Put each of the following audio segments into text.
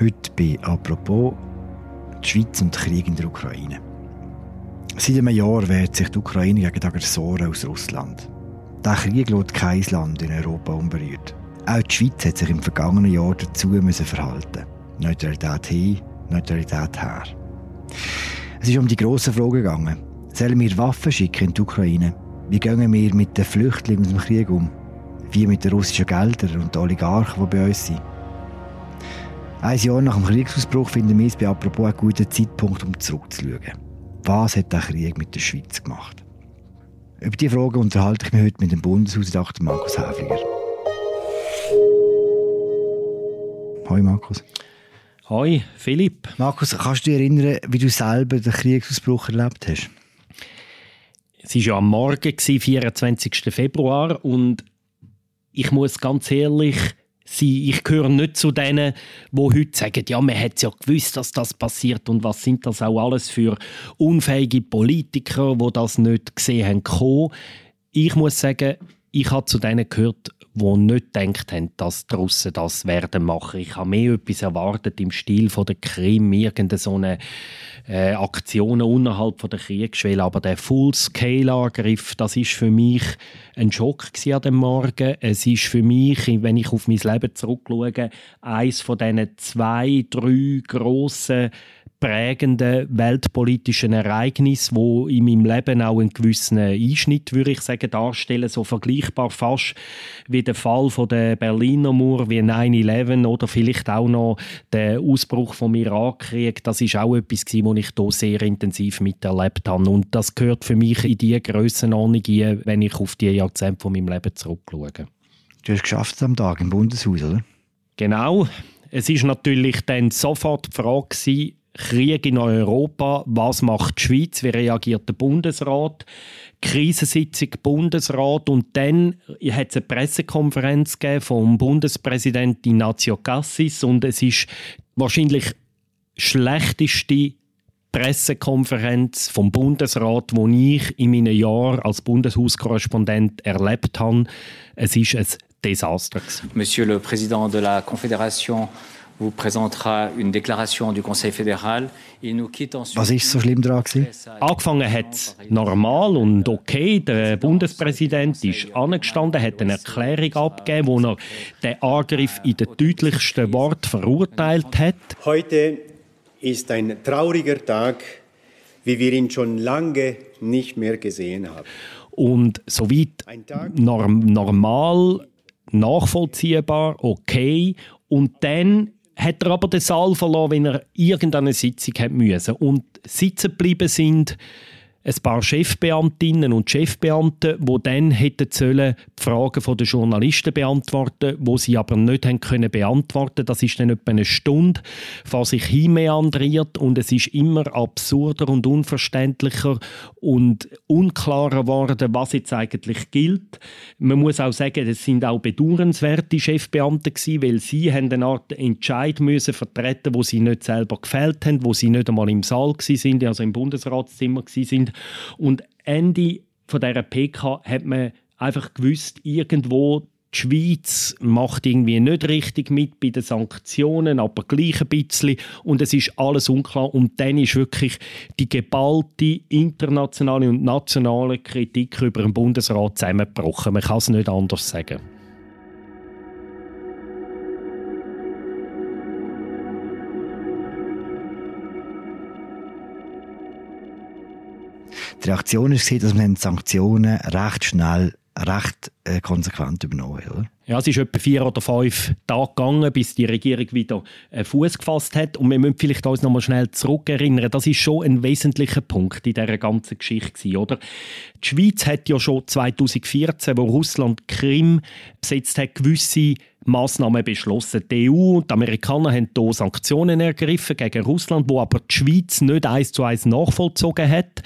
Heute bei «Apropos» die Schweiz und Krieg in der Ukraine. Seit einem Jahr wehrt sich die Ukraine gegen die Aggressoren aus Russland. Der Krieg lässt kein Land in Europa unberührt. Auch die Schweiz hat sich im vergangenen Jahr dazu müssen verhalten. Neutralität hin, Neutralität her. Es ist um die grossen Fragen gegangen. Sollen wir Waffen schicken in die Ukraine? Wie gehen wir mit den Flüchtlingen aus dem Krieg um? Wie mit den russischen Geldern und den Oligarchen, die bei uns sind? Ein Jahr nach dem Kriegsausbruch finden wir es bei apropos einen guten Zeitpunkt, um zurückzuschauen. Was hat der Krieg mit der Schweiz gemacht? Über diese Frage unterhalte ich mich heute mit dem Bundeshausdoktor Markus Häfliger. Hoi Markus. Hoi Philipp. Markus, kannst du dich erinnern, wie du selber den Kriegsausbruch erlebt hast? Es war ja am Morgen, 24. Februar, und ich muss ganz ehrlich sein, ich gehöre nicht zu denen, die heute sagen, ja, man hat ja gewusst, dass das passiert und was sind das auch alles für unfähige Politiker, die das nicht gesehen haben. Ich muss sagen, ich habe zu denen gehört, die nicht gedacht haben, dass die Russen das werden machen. Ich habe mehr etwas erwartet im Stil von der Krim, irgendeine so eine äh, Aktionen unterhalb von der Kriegsschwelle. Aber der Full-Scale-Angriff, das ist für mich ein Schock an dem Morgen. Es ist für mich, wenn ich auf mein Leben zurückschaue, eines von diesen zwei, drei grossen prägenden weltpolitischen Ereignis, wo in meinem Leben auch einen gewissen Einschnitt, würde ich sagen, darstellen, so vergleichbar fast wie der Fall von der Berliner Mauer, wie 9/11 oder vielleicht auch noch der Ausbruch vom Irakkrieg. Das ist auch etwas, was ich hier sehr intensiv miterlebt habe und das gehört für mich in die Grössenordnung wenn ich auf die Jahrzehnte von meinem Leben zurückschaue. Du hast es geschafft am Tag im Bundeshaus, oder? Genau. Es ist natürlich dann sofort die Frage Krieg in Europa, was macht die Schweiz, wie reagiert der Bundesrat, Krisensitzung Bundesrat. Und dann hat es eine Pressekonferenz vom Bundespräsident Ignazio Cassis. Und es ist wahrscheinlich schlechteste Pressekonferenz vom Bundesrat, die ich in meinen Jahren als Bundeshauskorrespondent erlebt habe. Es ist ein Desaster. Monsieur le Président de la Confédération Was ist so schlimm daran? Angefangen hat es normal und okay. Der Bundespräsident ist angestanden, hat eine Erklärung abgegeben, wo er den Angriff in den deutlichsten Worten verurteilt hat. Heute ist ein trauriger Tag, wie wir ihn schon lange nicht mehr gesehen haben. Und soweit norm normal, nachvollziehbar, okay. Und dann hat er aber den Saal verloren, wenn er irgendeine Sitzung hat müssen. Und sitzen geblieben sind ein paar Chefbeamtinnen und Chefbeamte, die dann hätten sollen die Fragen der Journalisten beantworten, wo sie aber nicht haben können beantworten. Das ist dann etwa eine Stunde vor sich hin meandriert und es ist immer absurder und unverständlicher und unklarer geworden, was jetzt eigentlich gilt. Man muss auch sagen, es sind auch bedauernswerte Chefbeamte gewesen, weil sie haben eine Art Entscheid müssen vertreten, wo sie nicht selber gefällt haben, wo sie nicht einmal im Saal sind, also im Bundesratszimmer sind und Ende von dieser PK hat man einfach gewusst, irgendwo die Schweiz macht irgendwie nicht richtig mit bei den Sanktionen, aber gleich ein bisschen. Und es ist alles unklar. Und dann ist wirklich die geballte internationale und nationale Kritik über den Bundesrat zusammengebrochen. Man kann es nicht anders sagen. Die Reaktion war, dass man die Sanktionen recht schnell, recht äh, konsequent übernommen hat? Ja, es ist etwa vier oder fünf Tage gegangen, bis die Regierung wieder einen Fuß gefasst hat. Und wir müssen vielleicht uns noch mal schnell zurückerinnern. Das ist schon ein wesentlicher Punkt in dieser ganzen Geschichte, oder? Die Schweiz hat ja schon 2014, wo Russland Krim besetzt hat, gewisse Massnahmen beschlossen. Die EU und die Amerikaner haben hier Sanktionen ergriffen gegen Russland, wo aber die Schweiz nicht eins zu eins nachvollzogen hat.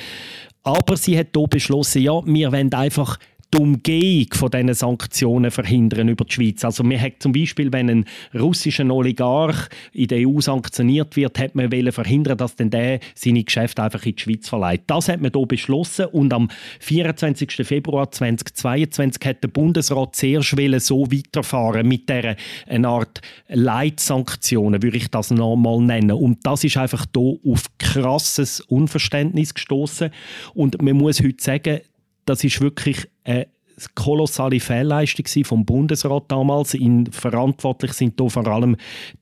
Aber sie hat hier beschlossen, ja, wir wollen einfach die Umgehung von diesen Sanktionen verhindern über die Schweiz. Also man hat zum Beispiel, wenn ein russischer Oligarch in der EU sanktioniert wird, hat man verhindern, dass dann der seine Geschäfte einfach in die Schweiz verleiht. Das hat man hier beschlossen und am 24. Februar 2022 hat der Bundesrat zuerst so weiterfahren mit der eine Art Leitsanktionen, würde ich das nochmal nennen. Und das ist einfach hier auf krasses Unverständnis gestoßen und man muss heute sagen, das ist wirklich eine kolossale Fehlleistung vom Bundesrat damals. In, verantwortlich sind da vor allem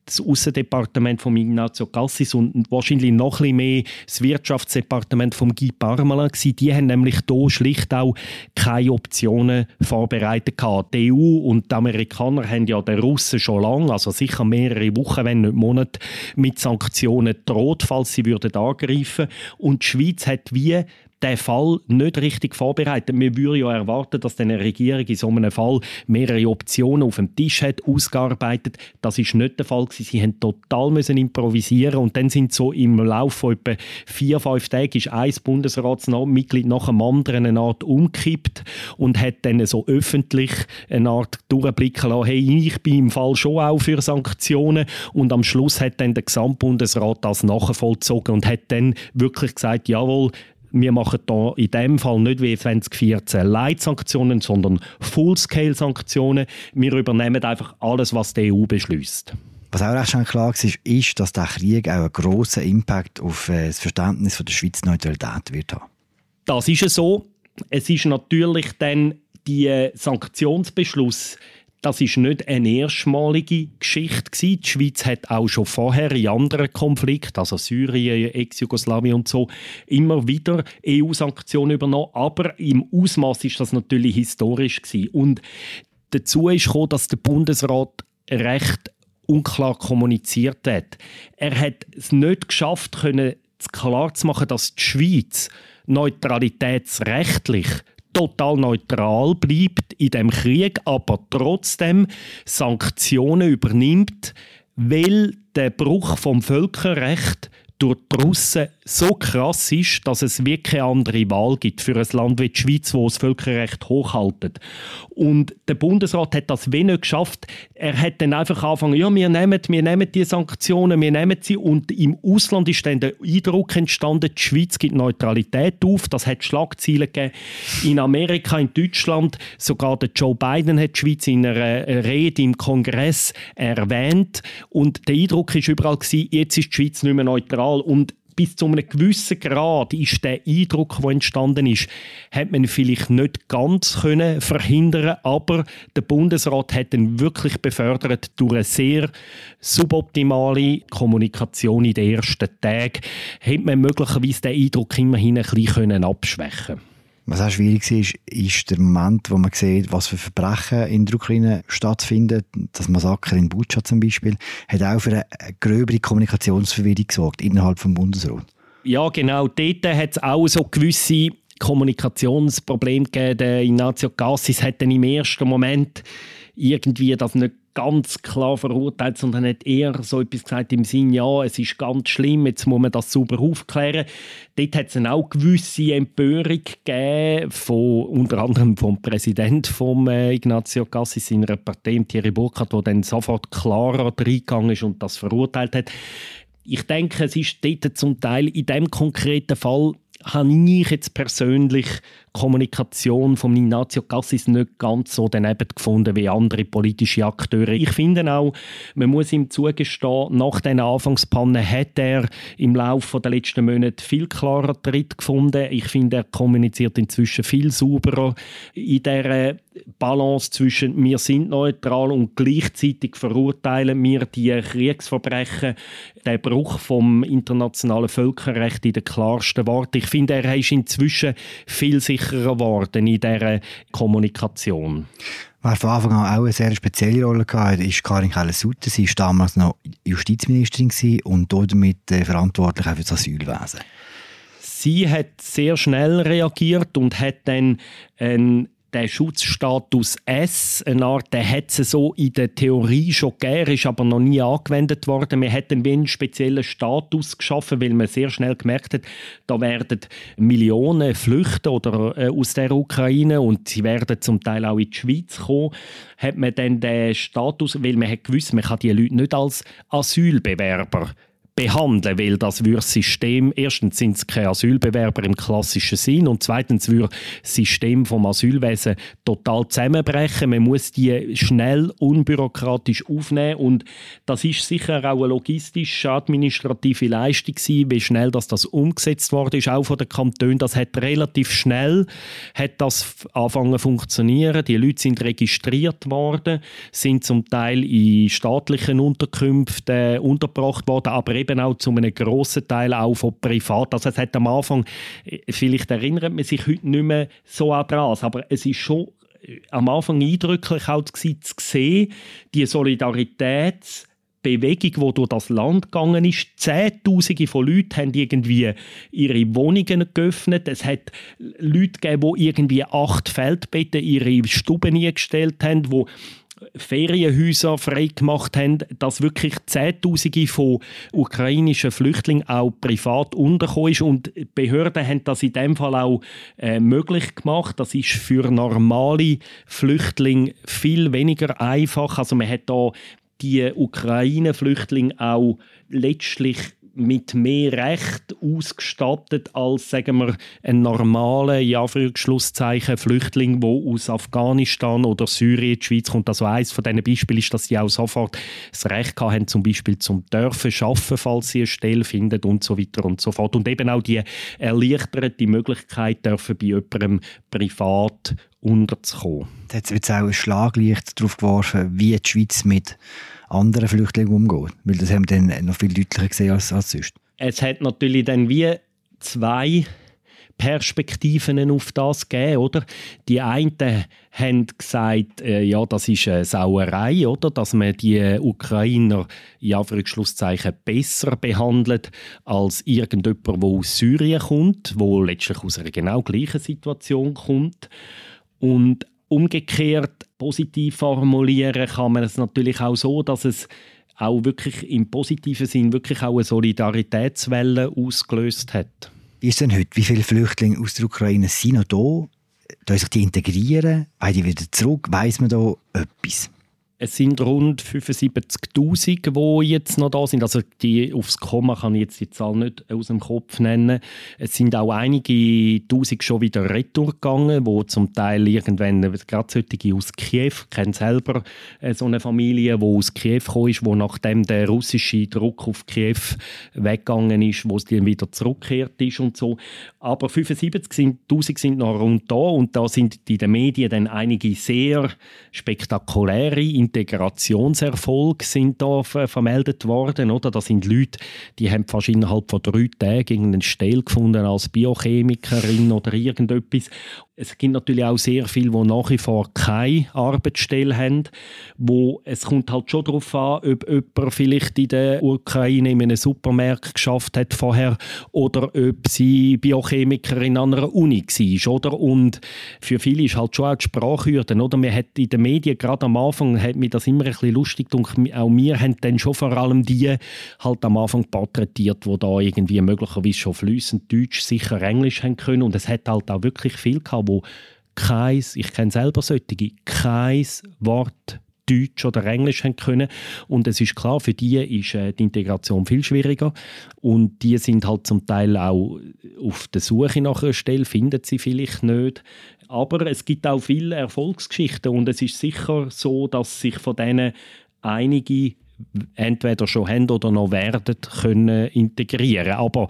das Außendepartement von Ignazio Cassis und wahrscheinlich noch ein mehr das Wirtschaftsdepartement von Guy Parmelin. Die haben nämlich da schlicht auch keine Optionen vorbereitet gehabt. Die EU und die Amerikaner haben ja den Russen schon lange, also sicher mehrere Wochen, wenn nicht Monate, mit Sanktionen droht, falls sie würden angreifen. Und die Schweiz hat wie den Fall nicht richtig vorbereitet. Wir würden ja erwarten, dass eine Regierung in so einem Fall mehrere Optionen auf dem Tisch hat, ausgearbeitet. Das ist nicht der Fall. Sie mussten total müssen improvisieren und dann sind so im Laufe von etwa vier, fünf Tagen ist ein Bundesratsmitglied nach dem anderen eine Art umkippt und hat dann so öffentlich eine Art durchblicken lassen, hey, ich bin im Fall schon auch für Sanktionen und am Schluss hat dann der Gesamtbundesrat das nachvollzogen und hat dann wirklich gesagt, jawohl, wir machen hier in dem Fall nicht wie 2014 Leitsanktionen, sondern Full-Scale-Sanktionen. Wir übernehmen einfach alles, was die EU beschließt. Was auch recht klar war, ist, dass der Krieg auch einen grossen Impact auf äh, das Verständnis von der Schweizer Neutralität wird haben. Das ist es so. Es ist natürlich dann die Sanktionsbeschluss das ist nicht eine erstmalige Geschichte gewesen. Die Schweiz hat auch schon vorher in anderen Konflikten, also Syrien, Ex-Jugoslawien und so, immer wieder EU-Sanktionen übernommen. Aber im Ausmaß ist das natürlich historisch gewesen. Und dazu ist gekommen, dass der Bundesrat recht unklar kommuniziert hat. Er hat es nicht geschafft, können klar zu machen, dass die Schweiz neutralitätsrechtlich total neutral bleibt in dem Krieg, aber trotzdem Sanktionen übernimmt, weil der Bruch vom Völkerrecht durch die Russen so krass ist, dass es wirklich keine andere Wahl gibt für ein Land wie die Schweiz, wo das Völkerrecht hochhaltet. Und der Bundesrat hat das wenig geschafft. Er hat dann einfach angefangen, ja, wir nehmen, wir nehmen die Sanktionen, wir nehmen sie. Und im Ausland ist dann der Eindruck entstanden, die Schweiz gibt Neutralität auf. Das hat Schlagzeilen gegeben. In Amerika, in Deutschland, sogar der Joe Biden hat die Schweiz in einer Rede im Kongress erwähnt. Und der Eindruck ist überall gewesen, jetzt ist die Schweiz nicht mehr neutral. Und bis zu einem gewissen Grad ist der Eindruck, der entstanden ist, hat man vielleicht nicht ganz können verhindern, aber der Bundesrat hat ihn wirklich befördert durch eine sehr suboptimale Kommunikation in den ersten Tagen, hat man möglicherweise den Eindruck immerhin ein bisschen abschwächen können. Was auch schwierig ist, ist der Moment, wo man sieht, was für Verbrechen in der Ukraine stattfinden. Das Massaker in Butscha zum Beispiel hat auch für eine gröbere Kommunikationsverwirrung gesorgt innerhalb des Bundesrat. Ja, genau. Dort hat es auch so gewisse Kommunikationsprobleme gegeben. Der Ignacio Cassis hat dann im ersten Moment irgendwie das nicht ganz klar verurteilt, sondern hat eher so etwas gesagt im Sinn, ja, es ist ganz schlimm, jetzt muss man das sauber aufklären. Dort hat es dann auch gewisse Empörung gegeben, von, unter anderem vom Präsidenten von äh, Ignazio Cassis, seiner Partei, Thierry Burkhardt, der dann sofort klarer reingegangen ist und das verurteilt hat. Ich denke, es ist dort zum Teil in dem konkreten Fall habe ich jetzt persönlich Kommunikation von Ignacio Cassis nicht ganz so daneben gefunden wie andere politische Akteure. Ich finde auch, man muss ihm zugestehen, nach diesen Anfangspannen hat er im Laufe der letzten Monate viel klarer Tritt gefunden. Ich finde, er kommuniziert inzwischen viel sauberer in der Balance zwischen wir sind neutral und gleichzeitig verurteilen wir die Kriegsverbrechen, den Bruch vom internationalen Völkerrecht in den klarsten Worten. Ich finde, er ist inzwischen viel sicherer sicherer geworden in dieser Kommunikation. Wer von Anfang an auch eine sehr spezielle Rolle hatte, ist Karin Keller-Sutter. Sie war damals noch Justizministerin und damit äh, verantwortlich für das Asylwesen. Sie hat sehr schnell reagiert und hat dann einen der Schutzstatus S, eine Art, der hat es so in der Theorie schon gegeben, ist aber noch nie angewendet worden. Wir hätten einen speziellen Status geschaffen, weil man sehr schnell gemerkt hat, da werden Millionen flüchten oder äh, aus der Ukraine und sie werden zum Teil auch in die Schweiz kommen. Hat man dann den Status, weil man hat gewusst, man kann die Leute nicht als Asylbewerber behandeln, weil das würde System, erstens sind es keine Asylbewerber im klassischen Sinn und zweitens würde das System vom Asylwesen total zusammenbrechen. Man muss die schnell, unbürokratisch aufnehmen und das ist sicher auch eine logistische, administrative Leistung gewesen, wie schnell dass das umgesetzt worden ist, auch von den Kantonen. Das hat relativ schnell hat das angefangen zu funktionieren. Die Leute sind registriert worden, sind zum Teil in staatlichen Unterkünften untergebracht worden, aber eben auch zu einem grossen Teil auch von privat. Also es hat am Anfang, vielleicht erinnert man sich heute nicht mehr so daran, aber es ist schon äh, am Anfang eindrücklich auch zu sehen, die Solidarität Bewegung, die durch das Land gegangen ist. Zehntausende von Leuten haben irgendwie ihre Wohnungen geöffnet. Es hat Leute gegeben, die irgendwie acht Feldbetten ihre Stuben eingestellt haben, die Ferienhäuser freigemacht haben, dass wirklich Zehntausende von ukrainischen Flüchtlingen auch privat untergekommen ist und Behörden haben das in dem Fall auch äh, möglich gemacht. Das ist für normale Flüchtlinge viel weniger einfach. Also man hat da die Ukraine-Flüchtlinge auch letztlich mit mehr Recht ausgestattet als sagen wir, ein normaler ja, Flüchtling, der aus Afghanistan oder Syrien in die Schweiz kommt. Also eines von diesen Beispielen ist, dass sie auch sofort das Recht haben, zum Beispiel zum dürfen arbeiten, falls sie eine Stelle finden und so weiter und so fort. Und eben auch die erleichterte Möglichkeit dürfen bei jemandem privat unterzukommen. Jetzt wird auch ein Schlaglicht darauf geworfen, wie die Schweiz mit anderen Flüchtlingen umgeht. Weil das haben wir dann noch viel deutlicher gesehen als, als sonst. Es hat natürlich dann wie zwei Perspektiven auf das gegeben, oder? Die einen haben gesagt, äh, ja, das ist eine Sauerei, oder? Dass man die Ukrainer in Anführungszeichen besser behandelt als irgendjemand, der aus Syrien kommt, wo letztlich aus einer genau gleichen Situation kommt. Und umgekehrt positiv formulieren kann man es natürlich auch so, dass es auch wirklich im positiven Sinn wirklich auch eine Solidaritätswelle ausgelöst hat. Wie ist denn heute? Wie viele Flüchtlinge aus der Ukraine sind noch da? Da sich die integrieren? Wollen die wieder zurück? Weiss man da etwas? Es sind rund 75'000, die jetzt noch da sind. Also die, aufs Komma kann ich jetzt die Zahl nicht aus dem Kopf nennen. Es sind auch einige Tausend schon wieder retour gegangen, wo zum Teil irgendwann, gerade solche aus Kiew, ich kenne selber äh, so eine Familie, die aus Kiew gekommen ist, wo nachdem der russische Druck auf Kiew weggegangen ist, wo es dann wieder zurückgekehrt ist und so. Aber 75'000 sind noch rund da und da sind in den Medien dann einige sehr spektakuläre Integrationserfolge sind da vermeldet worden. Oder? Das sind Leute, die haben fast innerhalb von drei Tagen einen Stelle gefunden als Biochemikerin oder irgendetwas. Es gibt natürlich auch sehr viele, die nach wie vor keine Arbeitsstelle haben. Wo es kommt halt schon darauf an, ob jemand vielleicht in der Ukraine in einem Supermarkt geschafft hat vorher oder ob sie Biochemikerin an einer Uni war. Oder? Und für viele ist halt schon auch die Sprachhürde. Oder? Man hat in den Medien, gerade am Anfang, hat mich das immer ein bisschen lustig und auch wir haben dann schon vor allem die halt am Anfang porträtiert, die da irgendwie möglicherweise schon flüssend Deutsch, sicher Englisch haben können. Und es hat halt auch wirklich viel gehabt, wo kein, ich kenne selber solche, kein Wort Deutsch oder Englisch haben können. Und es ist klar, für die ist äh, die Integration viel schwieriger. Und die sind halt zum Teil auch auf der Suche nach einer Stelle, finden sie vielleicht nicht. Aber es gibt auch viele Erfolgsgeschichten und es ist sicher so, dass sich von denen einige entweder schon haben oder noch werden können integrieren. Aber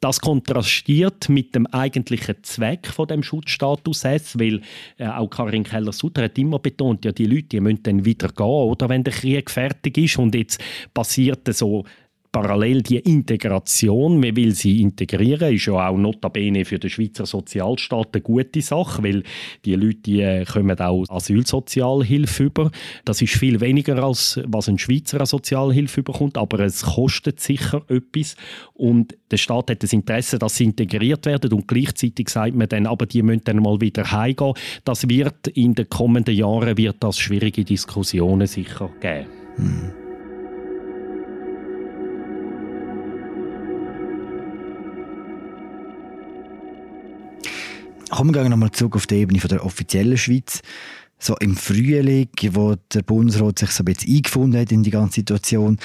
das kontrastiert mit dem eigentlichen Zweck von dem Schutzstatus S, weil äh, auch Karin Keller-Sutter hat immer betont, ja, die Leute die müssen dann wieder gehen, oder wenn der Krieg fertig ist. Und jetzt passiert so parallel die Integration, man will sie integrieren, ist ja auch notabene für den Schweizer Sozialstaat eine gute Sache, weil die Leute die äh, kommen auch Asylsozialhilfe über. Das ist viel weniger als was ein Schweizer Sozialhilfe bekommt, aber es kostet sicher etwas und der Staat hat das Interesse, dass sie integriert werden und gleichzeitig sagt man dann, aber die müssen dann mal wieder heimgehen. Das wird in den kommenden Jahren wird das schwierige Diskussionen sicher geben. Hm. Kommen wir nochmal zurück auf die Ebene der offiziellen Schweiz. So im Frühling, wo der Bundesrat sich so ein bisschen eingefunden hat in die ganze Situation,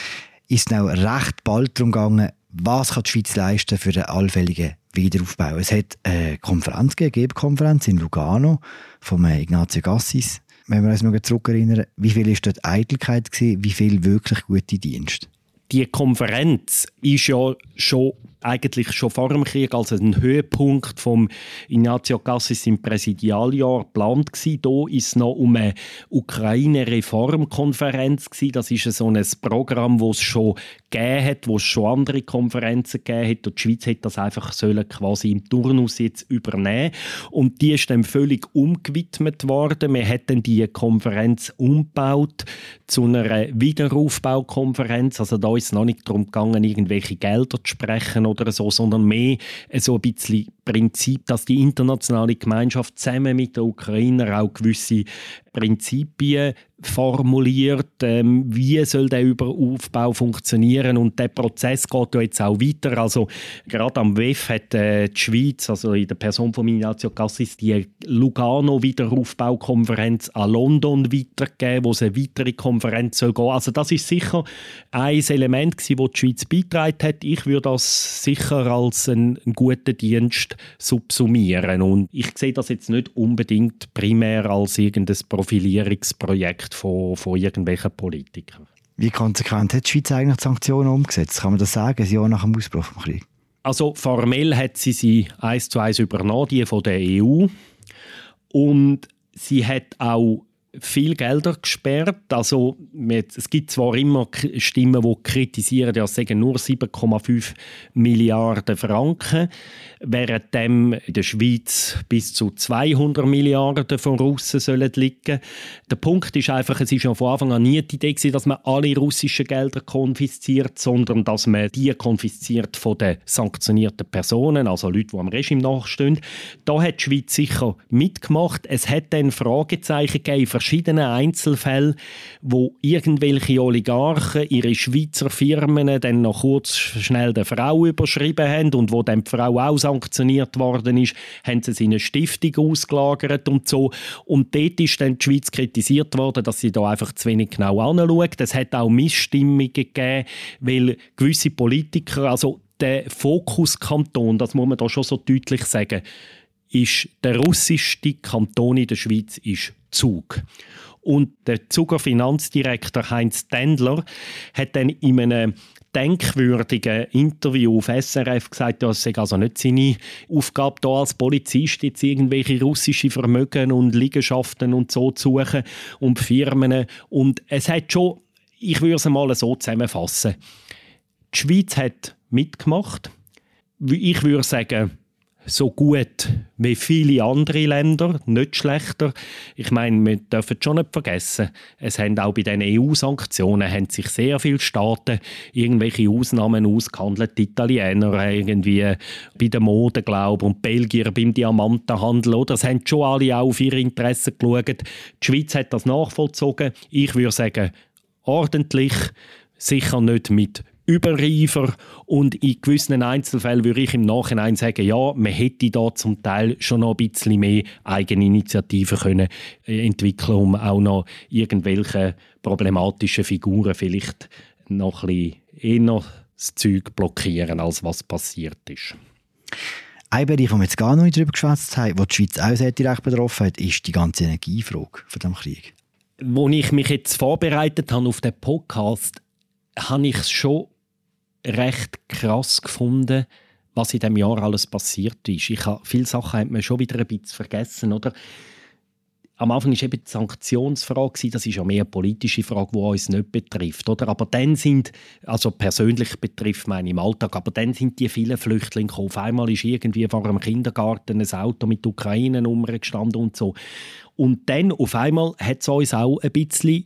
ist es auch recht bald darum gegangen, was kann die Schweiz leisten für den allfälligen Wiederaufbau. Es hat eine Konferenz gegeben, Konferenz in Lugano von Ignazio Gassis. Wenn wir uns mal zurückerinnern, wie viel ist dort Eitelkeit gewesen, wie viel wirklich gute Dienste? Die Konferenz ist ja schon eigentlich schon vor dem Krieg als ein Höhepunkt vom Ignazio Cassis im Präsidialjahr geplant gewesen. Da ist noch um eine Ukraine-Reformkonferenz Das ist so ein Programm, das es schon gegeben hat, wo es schon andere Konferenzen gegeben hat. Und die Schweiz hat das einfach sollen quasi im Turnus jetzt übernehmen. Und die ist dann völlig umgewidmet worden. Man hat dann die Konferenz umgebaut zu einer Wiederaufbaukonferenz. Also da ist es noch nicht darum gegangen, irgendwelche Gelder zu sprechen oder so, sondern mehr so ein bisschen Prinzip, dass die internationale Gemeinschaft zusammen mit den Ukrainern auch gewisse Prinzipien formuliert, ähm, wie soll der Überaufbau funktionieren und der Prozess geht ja jetzt auch weiter. Also gerade am WEF hat äh, die Schweiz, also in der Person von Ignazio Cassis, die Lugano Wiederaufbaukonferenz an London weitergegeben, wo es eine weitere Konferenz soll gehen. Also das ist sicher ein Element gewesen, wo die Schweiz beitragen hat. Ich würde das sicher als einen, einen guten Dienst subsumieren und ich sehe das jetzt nicht unbedingt primär als irgendein Profilierungsprojekt von, von irgendwelchen Politikern. Wie konsequent hat die Schweiz eigentlich die Sanktionen umgesetzt? Kann man das sagen, ein Jahr nach dem Ausbruch des Krieges? Also formell hat sie sie eins zu eins übernommen, die von der EU. Und sie hat auch viel Gelder gesperrt. Also, es gibt zwar immer Stimmen, die kritisieren, ja, sagen nur 7,5 Milliarden Franken, während dem in der Schweiz bis zu 200 Milliarden von Russen sollen liegen. Der Punkt ist einfach, es ist ja von Anfang an nie die Idee dass man alle russischen Gelder konfisziert, sondern dass man die konfisziert von den sanktionierten Personen, also Leute, die am Regime nachstehen. Da hat die Schweiz sicher mitgemacht. Es hat dann Fragezeichen gegeben verschiedenen Einzelfällen, wo irgendwelche Oligarchen ihre Schweizer Firmen dann noch kurz schnell der Frau überschrieben haben und wo dann die Frau auch sanktioniert worden ist, haben sie in eine Stiftung ausgelagert und so. Und dort ist dann die Schweiz kritisiert worden, dass sie da einfach zu wenig genau anschaut. Es hat auch Missstimmungen gegeben, weil gewisse Politiker, also der Fokuskanton, das muss man da schon so deutlich sagen, ist der russischste Kanton in der Schweiz ist Zug. Und der Zuger Finanzdirektor Heinz Tendler hat dann in einem denkwürdigen Interview auf SRF gesagt, das sei also nicht seine Aufgabe, da als Polizist jetzt irgendwelche russische Vermögen und Liegenschaften und so zu suchen und Firmen. Und es hat schon, ich würde es mal so zusammenfassen, die Schweiz hat mitgemacht. Ich würde sagen, so gut wie viele andere Länder, nicht schlechter. Ich meine, wir dürfen schon nicht vergessen, es haben auch bei den EU-Sanktionen haben sich sehr viele Staaten irgendwelche Ausnahmen ausgehandelt. Die Italiener irgendwie bei der Mode, glaube und Belgier beim Diamantenhandel. Oder? Das haben schon alle auch auf ihre Interessen geschaut. Die Schweiz hat das nachvollzogen. Ich würde sagen, ordentlich, sicher nicht mit Überreifer und in gewissen Einzelfällen würde ich im Nachhinein sagen, ja, man hätte da zum Teil schon noch ein bisschen mehr Eigeninitiativen können äh, entwickeln, um auch noch irgendwelche problematischen Figuren vielleicht noch ein bisschen eher das Zeug blockieren, als was passiert ist. Ein Bereich, wo wir jetzt gar noch nicht darüber geschwätzt haben, wo die Schweiz auch sehr direkt betroffen hat, ist die ganze Energiefrage von dem Krieg. Als ich mich jetzt vorbereitet habe auf den Podcast, habe ich es schon recht krass gefunden, was in dem Jahr alles passiert ist. Ich habe, viele Sachen hat man schon wieder ein bisschen vergessen, oder? am Anfang war eben die Sanktionsfrage, das ist ja mehr eine politische Frage, die uns nicht betrifft. Oder? Aber dann sind, also persönlich betrifft meine im Alltag, aber dann sind die vielen Flüchtlinge gekommen. Auf einmal ist irgendwie vor einem Kindergarten ein Auto mit Ukraine-Nummern und so. Und dann auf einmal hat es uns auch ein bisschen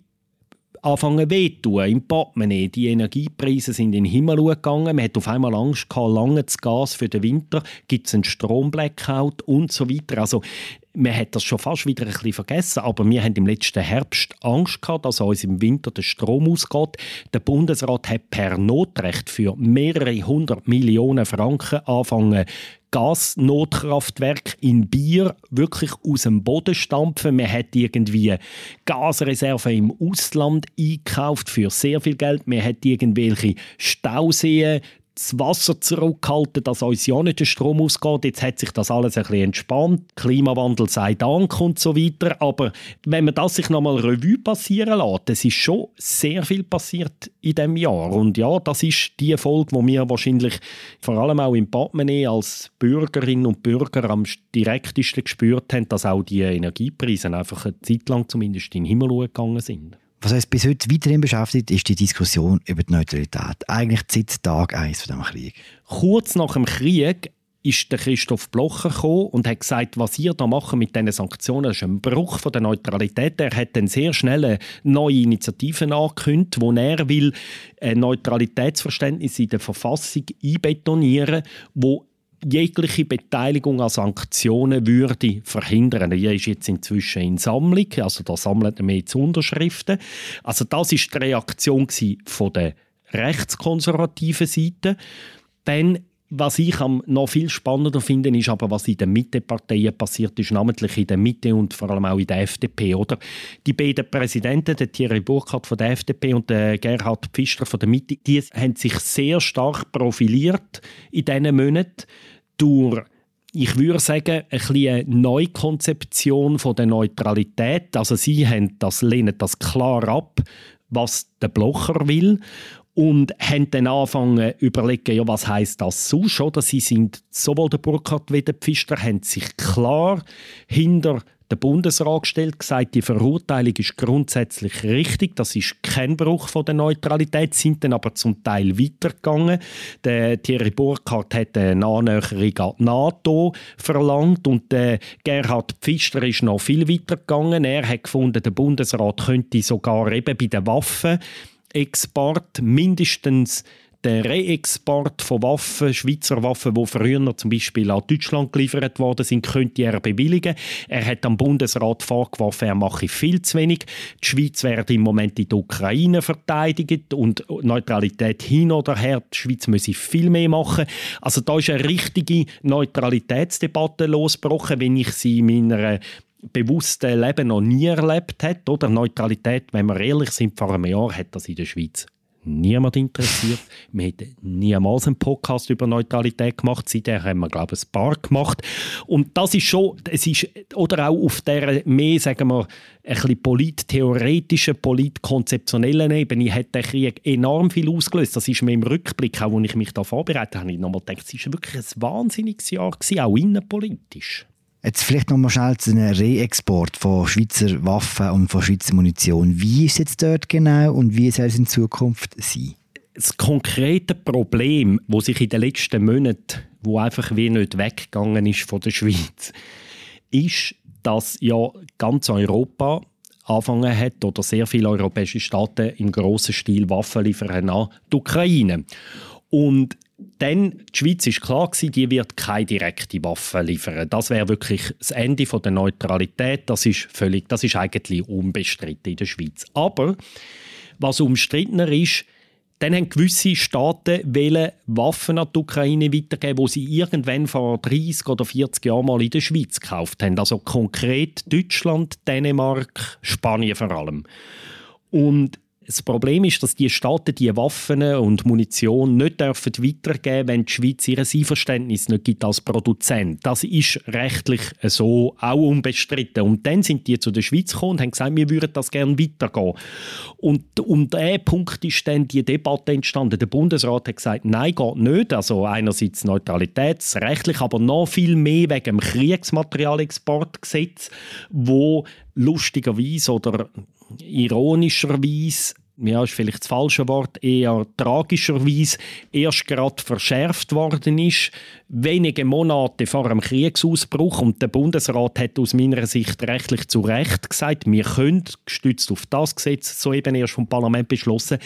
anfangen wehtun im Portemonnaie. Die Energiepreise sind in den Himmel gegangen. Man hat auf einmal Angst gehabt, lange das Gas für den Winter. Gibt es einen Stromblackout und so weiter. Also man hat das schon fast wieder ein bisschen vergessen, aber wir haben im letzten Herbst Angst gehabt, dass uns im Winter der Strom ausgeht. Der Bundesrat hat per Notrecht für mehrere hundert Millionen Franken angefangen, Gasnotkraftwerk in Bier wirklich aus dem Boden stampfen. Man hat irgendwie Gasreserven im Ausland eingekauft für sehr viel Geld. Man hat irgendwelche Stauseen das Wasser zurückhalten, dass uns ja nicht der Strom ausgeht. Jetzt hat sich das alles ein bisschen entspannt. Klimawandel sei Dank und so weiter. Aber wenn man das sich nochmal Revue passieren lässt, es ist schon sehr viel passiert in diesem Jahr. Und ja, das ist die Folge, die wir wahrscheinlich vor allem auch im Portemonnaie als Bürgerinnen und Bürger am direktesten gespürt haben, dass auch die Energiepreise einfach eine Zeit lang zumindest in den Himmel gegangen sind. Was uns bis heute weiterhin beschäftigt, ist die Diskussion über die Neutralität. Eigentlich seit Tag 1 von diesem Krieg. Kurz nach dem Krieg ist der Christoph Blocher gekommen und hat gesagt, was ihr da machen mit diesen Sanktionen, ist ein Bruch von der Neutralität. Er hat dann sehr schnell neue Initiativen angekündigt, wo er will ein Neutralitätsverständnis in der Verfassung einbetonieren, wo jegliche Beteiligung an Sanktionen würde verhindern. Die ist jetzt inzwischen in Sammlung, also da sammelt er jetzt Unterschriften. Also das ist die Reaktion von der rechtskonservativen Seite. Dann was ich noch viel spannender finde, ist aber, was in den Mitteparteien passiert ist, namentlich in der Mitte und vor allem auch in der FDP. Oder? Die beiden Präsidenten, der Thierry Burkhardt von der FDP und der Gerhard Pfister von der Mitte, die haben sich sehr stark profiliert in diesen Monaten durch ich würde sagen, eine Neukonzeption von der Neutralität. Also sie haben das, lehnen das klar ab, was der Blocher will und haben dann angefangen überlegen, ja, was heißt das sonst? Oder? Sie sind, sowohl der Burkhardt wie der Pfister, haben sich klar hinter den Bundesrat gestellt, gesagt, die Verurteilung ist grundsätzlich richtig, das ist kein Bruch von der Neutralität, sind dann aber zum Teil weitergegangen. Der Thierry Burkhardt hat eine Annäherung an die NATO verlangt und der Gerhard Pfister ist noch viel weitergegangen. Er hat gefunden, der Bundesrat könnte sogar eben bei den Waffen Export mindestens der Reexport von Waffen, Schweizer Waffen, die früher zum Beispiel an Deutschland geliefert worden sind, könnte er bewilligen. Er hat am Bundesrat vorgeworfen, er mache viel zu wenig. Die Schweiz werde im Moment in der Ukraine verteidigt und Neutralität hin oder her. Die Schweiz müsse viel mehr machen. Also da ist eine richtige Neutralitätsdebatte losgebrochen, wenn ich sie in meiner bewussten Leben noch nie erlebt hat. Oder Neutralität, wenn wir ehrlich sind, vor einem Jahr hat das in der Schweiz niemand interessiert. Wir hätten niemals einen Podcast über Neutralität gemacht. Seitdem haben wir, glaube ich, ein paar gemacht. Und das ist schon, es ist, oder auch auf der mehr, sagen wir, ein bisschen polittheoretischen, politkonzeptionellen Ebene hat der Krieg enorm viel ausgelöst. Das ist mir im Rückblick, auch als ich mich da vorbereitet habe, ich nochmal gedacht, es war wirklich ein wahnsinniges Jahr, gewesen, auch innenpolitisch. Jetzt vielleicht noch mal schnell zu einem Reexport von Schweizer Waffen und von Schweizer Munition. Wie ist es jetzt dort genau und wie soll es in Zukunft sein? Das konkrete Problem, wo sich in den letzten Monaten, wo einfach wie nicht weggegangen ist von der Schweiz, ist, dass ja ganz Europa angefangen hat oder sehr viele europäische Staaten im grossen Stil Waffen liefern an die Ukraine. Und dann, die Schweiz ist klar gewesen, die wird keine direkte Waffe liefern. Das wäre wirklich das Ende der Neutralität. Das ist völlig, das ist eigentlich unbestritten in der Schweiz. Aber was umstrittener ist, dann haben gewisse Staaten Waffen an die Ukraine weitergeben, wo sie irgendwann vor 30 oder 40 Jahren mal in der Schweiz gekauft haben. Also konkret Deutschland, Dänemark, Spanien vor allem. Und Das Problem ist, dass die Staaten die Waffen und Munition nicht dürfen weitergeben wenn die Schweiz ihr Einverständnis nicht gibt als Produzent. Das ist rechtlich so auch unbestritten. Und dann sind die zu der Schweiz gekommen und haben gesagt, wir würden das gerne weitergehen. Und um diesen Punkt ist dann die Debatte entstanden. Der Bundesrat hat gesagt, nein, geht nicht. Also einerseits neutralitätsrechtlich, aber noch viel mehr wegen dem Kriegsmaterialexportgesetz, wo lustigerweise oder ironischerweise ja, ist vielleicht das falsche Wort, eher tragischerweise erst gerade verschärft worden ist, wenige Monate vor dem Kriegsausbruch. Und der Bundesrat hat aus meiner Sicht rechtlich zu Recht gesagt, wir können, gestützt auf das Gesetz, soeben erst vom Parlament beschlossen,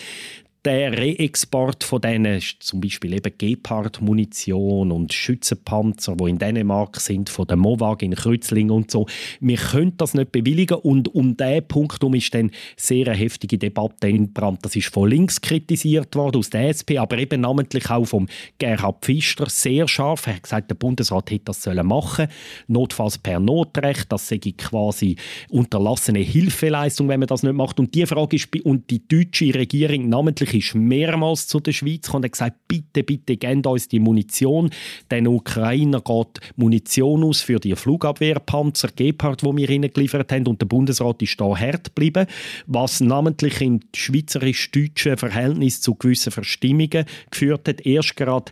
der Reexport von denen, zum Beispiel eben Gepard-Munition und Schützenpanzer, die in Dänemark sind, von der Movag in Kreuzlingen und so, wir können das nicht bewilligen und um diesen Punkt um ist dann sehr eine heftige Debatte entbrannt. Das ist von links kritisiert worden, aus der SP, aber eben namentlich auch vom Gerhard Pfister sehr scharf. Er hat gesagt, der Bundesrat hätte das sollen machen notfalls per Notrecht, das sei quasi unterlassene Hilfeleistung, wenn man das nicht macht. Und die Frage ist, und die deutsche Regierung namentlich Österreich ist mehrmals zu der Schweiz gekommen und hat gesagt, bitte, bitte, gebt uns die Munition. Den Ukrainer geht Munition aus für die Flugabwehrpanzer Gepard, die wir ihnen geliefert haben. Und der Bundesrat ist da hart geblieben, was namentlich im schweizerisch-deutschen Verhältnis zu gewissen Verstimmungen geführt hat. Erst gerade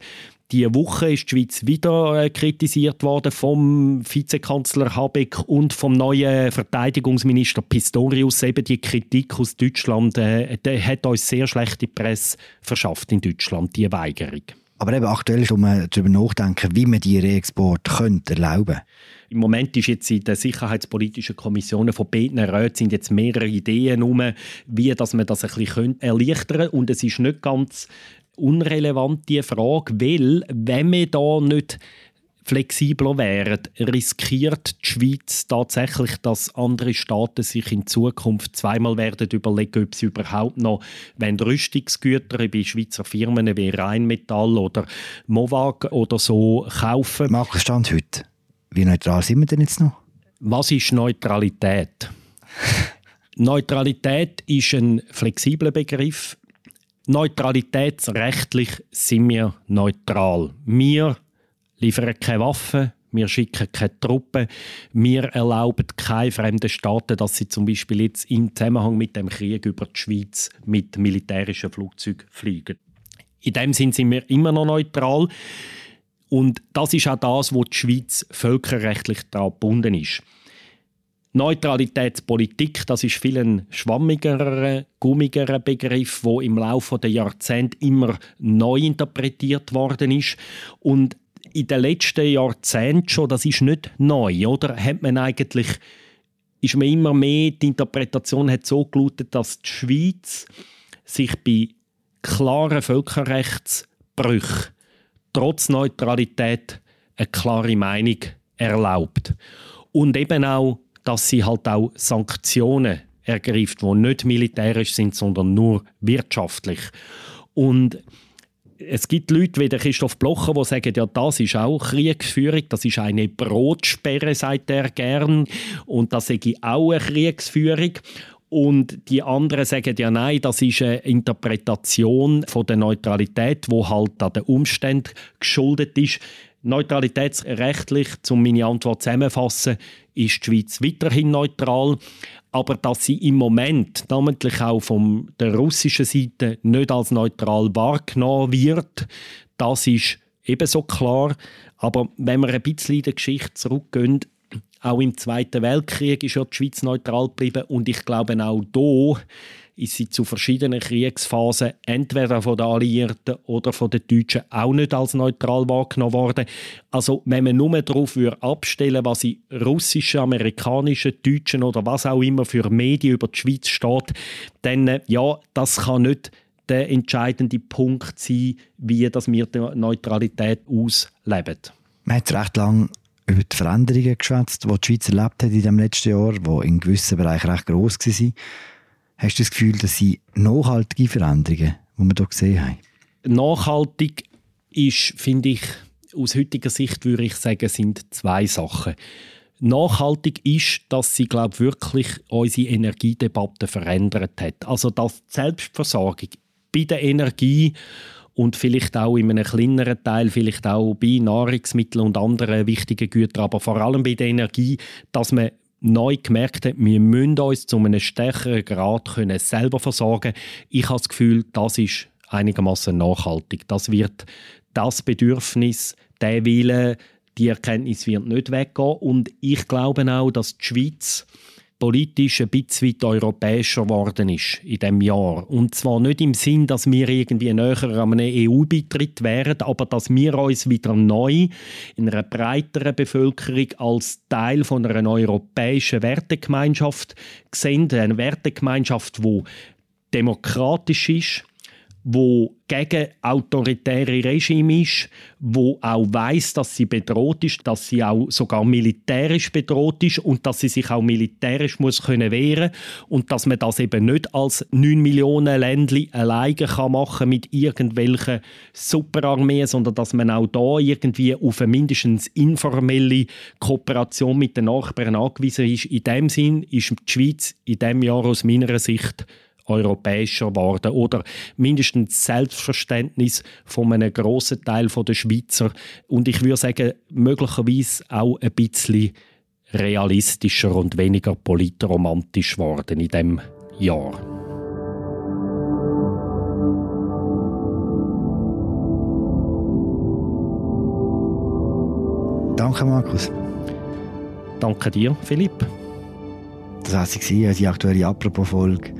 diese Woche ist die Schweiz wieder äh, kritisiert worden vom Vizekanzler Habeck und vom neuen Verteidigungsminister Pistorius. Eben die Kritik aus Deutschland äh, hat uns sehr schlechte Presse verschafft in Deutschland, die Weigerung. Aber eben aktuell ist, um darüber nachdenken, wie man die Reexport könnte erlauben Im Moment ist jetzt in den sicherheitspolitischen Kommissionen von beiden Räten sind jetzt mehrere Ideen herum, wie dass man das ein bisschen erleichtern könnte. Und es ist nicht ganz unrelevant, die Frage, weil, wenn wir da nicht flexibler wären, riskiert die Schweiz tatsächlich, dass andere Staaten sich in Zukunft zweimal werden überlegen, ob sie überhaupt noch wenn Rüstungsgüter bei Schweizer Firmen wie Rheinmetall oder Movag oder so kaufen. Markus, Stand heute. Wie neutral sind wir denn jetzt noch? Was ist Neutralität? Neutralität ist ein flexibler Begriff. Neutralitätsrechtlich sind wir neutral. Wir liefern keine Waffen, wir schicken keine Truppen, wir erlauben keine fremden Staaten, dass sie zum Beispiel jetzt im Zusammenhang mit dem Krieg über die Schweiz mit militärischen Flugzeugen fliegen. In dem Sinn sind wir immer noch neutral. Und das ist auch das, wo die Schweiz völkerrechtlich daran gebunden ist. Neutralitätspolitik, das ist viel ein schwammigerer, gummigerer Begriff, wo im Laufe der Jahrzehnte immer neu interpretiert worden ist und in den letzten Jahrzehnten schon, das ist nicht neu, oder? Hat man eigentlich ist man immer mehr die Interpretation hat so gelautet, dass die Schweiz sich bei klaren Völkerrechtsbrüchen trotz Neutralität eine klare Meinung erlaubt und eben auch dass sie halt auch Sanktionen ergreift, die nicht militärisch sind, sondern nur wirtschaftlich. Und es gibt Leute wie Christoph Blocher, die sagen, ja, das ist auch Kriegsführung, das ist eine Brotsperre, sagt er gern, und das sei auch eine Kriegsführung. Und die anderen sagen ja nein, das ist eine Interpretation von der Neutralität, wo halt an den Umständen geschuldet ist. Neutralitätsrechtlich, um meine Antwort zusammenzufassen, ist die Schweiz weiterhin neutral. Aber dass sie im Moment, namentlich auch von der russischen Seite, nicht als neutral wahrgenommen wird, das ist ebenso klar. Aber wenn wir ein bisschen in der Geschichte zurückgehen, auch im Zweiten Weltkrieg ist ja die Schweiz neutral geblieben und ich glaube auch hier ist sie zu verschiedenen Kriegsphasen entweder von den Alliierten oder von den Deutschen auch nicht als neutral wahrgenommen worden. Also wenn man nur darauf abstellen was in russischen, amerikanischen, deutschen oder was auch immer für Medien über die Schweiz steht, dann äh, ja, das kann nicht der entscheidende Punkt sein, wie das wir die Neutralität ausleben. Man hat recht lange über die Veränderungen geschwätzt, die die Schweiz erlebt hat in dem letzten Jahr, die in gewissen Bereichen recht gross waren. Hast du das Gefühl, dass sie nachhaltige Veränderungen, die wir hier gesehen haben? Nachhaltig ist, finde ich, aus heutiger Sicht würde ich sagen, sind zwei Sachen. nachhaltig ist, dass sie glaube wirklich unsere Energiedebatte verändert hat. Also dass die Selbstversorgung bei der Energie und vielleicht auch in einem kleineren Teil, vielleicht auch bei Nahrungsmitteln und anderen wichtigen Gütern, aber vor allem bei der Energie, dass man neu gemerkt hat, wir müssen uns zu einem stärkeren Grad können selber versorgen. Ich habe das Gefühl, das ist einigermaßen nachhaltig. Das wird das Bedürfnis, der Wille, die Erkenntnis wird nicht weggehen. Und ich glaube auch, dass die Schweiz politisch ein bisschen europäischer geworden ist in diesem Jahr. Und zwar nicht im Sinn, dass wir irgendwie näher an einem EU-Beitritt wären, aber dass wir uns wieder neu in einer breiteren Bevölkerung als Teil von einer europäischen Wertegemeinschaft sehen. Eine Wertegemeinschaft, die demokratisch ist, wo gegen autoritäre Regime ist, wo auch weiß, dass sie bedroht ist, dass sie auch sogar militärisch bedroht ist und dass sie sich auch militärisch muss können wehren und dass man das eben nicht als 9 Millionen Ländli alleine kann machen mit irgendwelchen Superarmeen, sondern dass man auch da irgendwie auf eine mindestens informelle Kooperation mit den Nachbarn angewiesen ist. In dem Sinn ist die Schweiz in diesem Jahr aus meiner Sicht europäischer geworden oder mindestens Selbstverständnis von einem grossen Teil der Schweizer und ich würde sagen, möglicherweise auch ein bisschen realistischer und weniger politromantisch geworden in diesem Jahr. Danke, Markus. Danke dir, Philipp. Das war sie, die aktuelle Apropos-Folge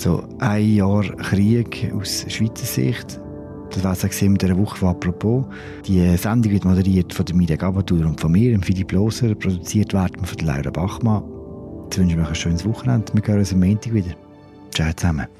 so ein Jahr Krieg aus Schweizer Sicht. Das war es in dieser Woche von «Apropos». Die Sendung wird moderiert von der Mirja Gabatur und von mir, Philipp Loser, produziert werden von Laura Bachmann. Jetzt wünsche ich euch ein schönes Wochenende. Wir hören uns am Montag wieder. Ciao zusammen.